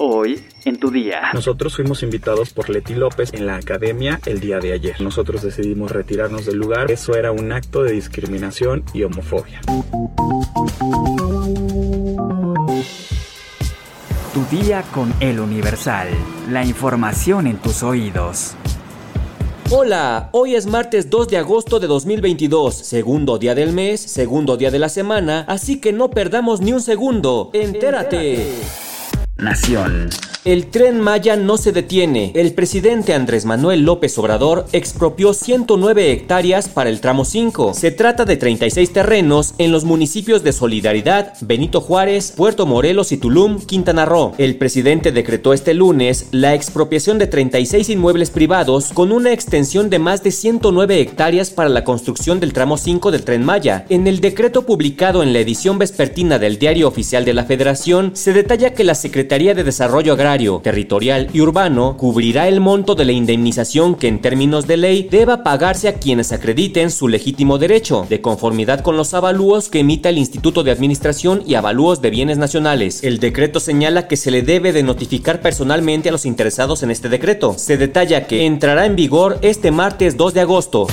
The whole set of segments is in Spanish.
Hoy, en tu día. Nosotros fuimos invitados por Leti López en la academia el día de ayer. Nosotros decidimos retirarnos del lugar. Eso era un acto de discriminación y homofobia. Tu día con el Universal. La información en tus oídos. Hola, hoy es martes 2 de agosto de 2022, segundo día del mes, segundo día de la semana, así que no perdamos ni un segundo. Entérate. Nación. El tren Maya no se detiene. El presidente Andrés Manuel López Obrador expropió 109 hectáreas para el tramo 5. Se trata de 36 terrenos en los municipios de Solidaridad, Benito Juárez, Puerto Morelos y Tulum, Quintana Roo. El presidente decretó este lunes la expropiación de 36 inmuebles privados con una extensión de más de 109 hectáreas para la construcción del tramo 5 del tren Maya. En el decreto publicado en la edición vespertina del Diario Oficial de la Federación, se detalla que la Secretaría de Desarrollo Agrario territorial y urbano cubrirá el monto de la indemnización que en términos de ley deba pagarse a quienes acrediten su legítimo derecho, de conformidad con los avalúos que emita el Instituto de Administración y Avalúos de Bienes Nacionales. El decreto señala que se le debe de notificar personalmente a los interesados en este decreto. Se detalla que entrará en vigor este martes 2 de agosto.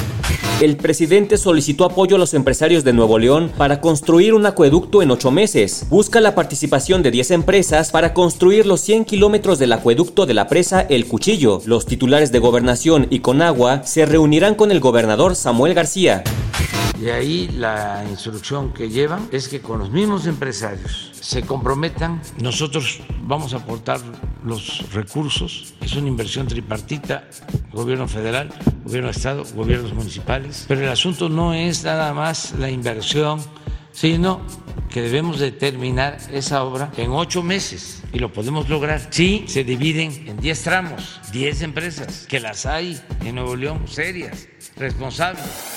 El presidente solicitó apoyo a los empresarios de Nuevo León para construir un acueducto en ocho meses. Busca la participación de 10 empresas para construir los 100 kilómetros del acueducto de la presa El Cuchillo. Los titulares de Gobernación y Conagua se reunirán con el gobernador Samuel García. De ahí la instrucción que llevan es que con los mismos empresarios se comprometan, nosotros vamos a aportar los recursos, es una inversión tripartita, gobierno federal, gobierno de Estado, gobiernos municipales, pero el asunto no es nada más la inversión, sino que debemos de terminar esa obra en ocho meses y lo podemos lograr si se dividen en diez tramos, diez empresas, que las hay en Nuevo León, serias, responsables.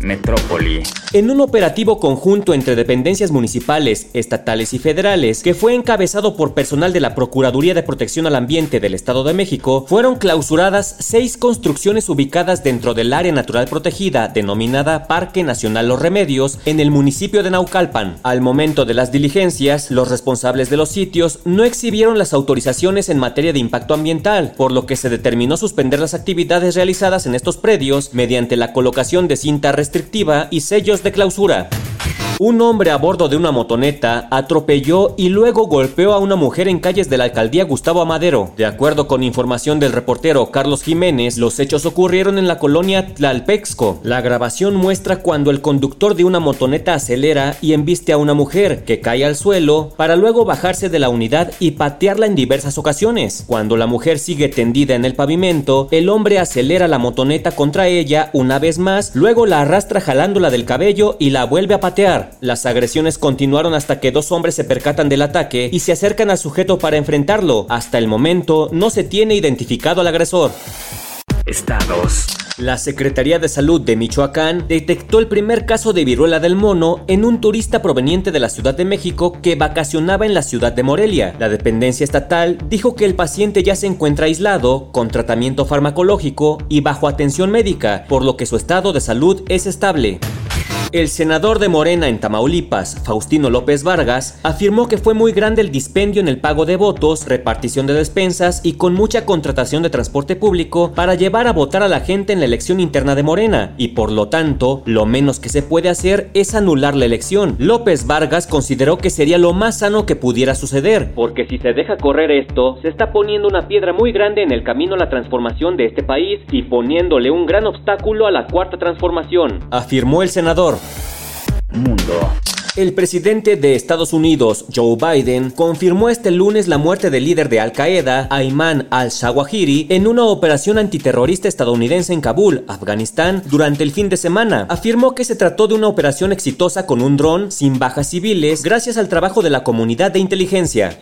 Metrópoli. En un operativo conjunto entre dependencias municipales, estatales y federales, que fue encabezado por personal de la Procuraduría de Protección al Ambiente del Estado de México, fueron clausuradas seis construcciones ubicadas dentro del área natural protegida denominada Parque Nacional Los Remedios en el municipio de Naucalpan. Al momento de las diligencias, los responsables de los sitios no exhibieron las autorizaciones en materia de impacto ambiental, por lo que se determinó suspender las actividades realizadas en estos predios mediante la colocación de cinta restrictiva y sellos de clausura. Un hombre a bordo de una motoneta atropelló y luego golpeó a una mujer en calles de la alcaldía Gustavo Amadero. De acuerdo con información del reportero Carlos Jiménez, los hechos ocurrieron en la colonia Tlalpexco. La grabación muestra cuando el conductor de una motoneta acelera y embiste a una mujer que cae al suelo para luego bajarse de la unidad y patearla en diversas ocasiones. Cuando la mujer sigue tendida en el pavimento, el hombre acelera la motoneta contra ella una vez más, luego la arrastra jalándola del cabello y la vuelve a patear. Las agresiones continuaron hasta que dos hombres se percatan del ataque y se acercan al sujeto para enfrentarlo. Hasta el momento no se tiene identificado al agresor. Estados. La Secretaría de Salud de Michoacán detectó el primer caso de viruela del mono en un turista proveniente de la Ciudad de México que vacacionaba en la ciudad de Morelia. La dependencia estatal dijo que el paciente ya se encuentra aislado, con tratamiento farmacológico y bajo atención médica, por lo que su estado de salud es estable. El senador de Morena en Tamaulipas, Faustino López Vargas, afirmó que fue muy grande el dispendio en el pago de votos, repartición de despensas y con mucha contratación de transporte público para llevar a votar a la gente en la elección interna de Morena, y por lo tanto, lo menos que se puede hacer es anular la elección. López Vargas consideró que sería lo más sano que pudiera suceder, porque si se deja correr esto, se está poniendo una piedra muy grande en el camino a la transformación de este país y poniéndole un gran obstáculo a la cuarta transformación, afirmó el senador. Mundo. El presidente de Estados Unidos, Joe Biden, confirmó este lunes la muerte del líder de Al Qaeda, Ayman al-Zawahiri, en una operación antiterrorista estadounidense en Kabul, Afganistán, durante el fin de semana. Afirmó que se trató de una operación exitosa con un dron, sin bajas civiles, gracias al trabajo de la comunidad de inteligencia.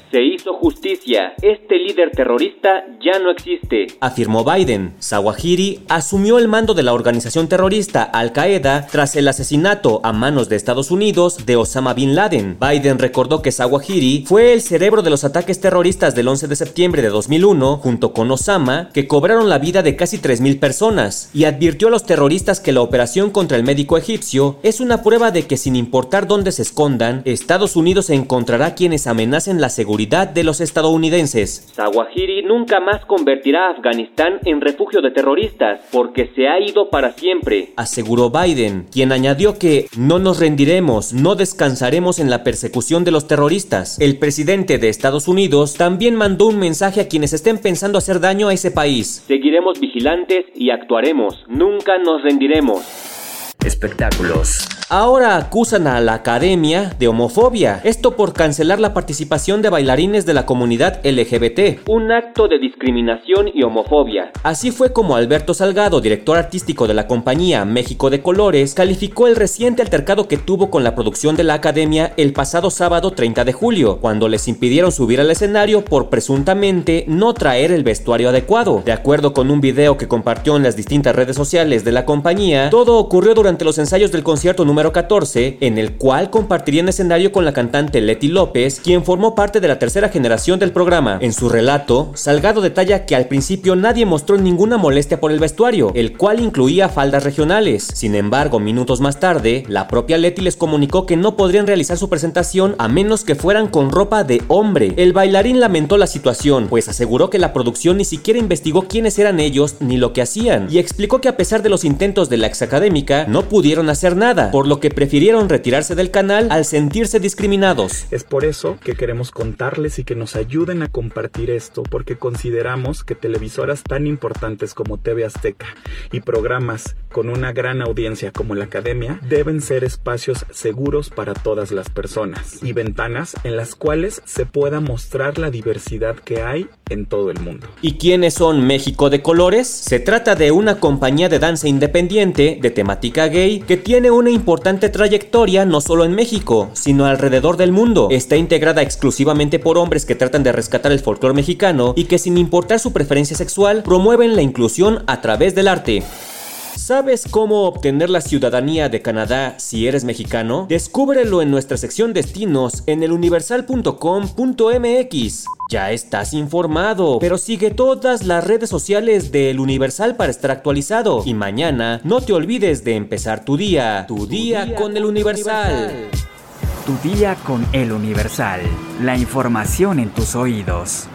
Justicia. Este líder terrorista ya no existe, afirmó Biden. Zawahiri asumió el mando de la organización terrorista Al Qaeda tras el asesinato a manos de Estados Unidos de Osama Bin Laden. Biden recordó que Zawahiri fue el cerebro de los ataques terroristas del 11 de septiembre de 2001, junto con Osama, que cobraron la vida de casi 3.000 personas, y advirtió a los terroristas que la operación contra el médico egipcio es una prueba de que sin importar dónde se escondan, Estados Unidos encontrará quienes amenacen la seguridad de los estadounidenses. Zawahiri nunca más convertirá a Afganistán en refugio de terroristas, porque se ha ido para siempre, aseguró Biden, quien añadió que no nos rendiremos, no descansaremos en la persecución de los terroristas. El presidente de Estados Unidos también mandó un mensaje a quienes estén pensando hacer daño a ese país. Seguiremos vigilantes y actuaremos, nunca nos rendiremos. Espectáculos. Ahora acusan a la academia de homofobia, esto por cancelar la participación de bailarines de la comunidad LGBT, un acto de discriminación y homofobia. Así fue como Alberto Salgado, director artístico de la compañía México de Colores, calificó el reciente altercado que tuvo con la producción de la academia el pasado sábado 30 de julio, cuando les impidieron subir al escenario por presuntamente no traer el vestuario adecuado. De acuerdo con un video que compartió en las distintas redes sociales de la compañía, todo ocurrió durante los ensayos del concierto número número 14, en el cual compartiría un escenario con la cantante Leti López, quien formó parte de la tercera generación del programa. En su relato, Salgado detalla que al principio nadie mostró ninguna molestia por el vestuario, el cual incluía faldas regionales. Sin embargo, minutos más tarde, la propia Leti les comunicó que no podrían realizar su presentación a menos que fueran con ropa de hombre. El bailarín lamentó la situación, pues aseguró que la producción ni siquiera investigó quiénes eran ellos ni lo que hacían, y explicó que a pesar de los intentos de la ex académica, no pudieron hacer nada, lo que prefirieron retirarse del canal al sentirse discriminados. Es por eso que queremos contarles y que nos ayuden a compartir esto, porque consideramos que televisoras tan importantes como TV Azteca y programas con una gran audiencia como la Academia deben ser espacios seguros para todas las personas y ventanas en las cuales se pueda mostrar la diversidad que hay en todo el mundo. ¿Y quiénes son México de Colores? Se trata de una compañía de danza independiente de temática gay que tiene una importante importante trayectoria no solo en México, sino alrededor del mundo. Está integrada exclusivamente por hombres que tratan de rescatar el folclore mexicano y que sin importar su preferencia sexual promueven la inclusión a través del arte. ¿Sabes cómo obtener la ciudadanía de Canadá si eres mexicano? Descúbrelo en nuestra sección destinos en eluniversal.com.mx. Ya estás informado, pero sigue todas las redes sociales de El Universal para estar actualizado. Y mañana no te olvides de empezar tu día, tu, día, con, El Universal. Tu día con El Universal. La información en tus oídos.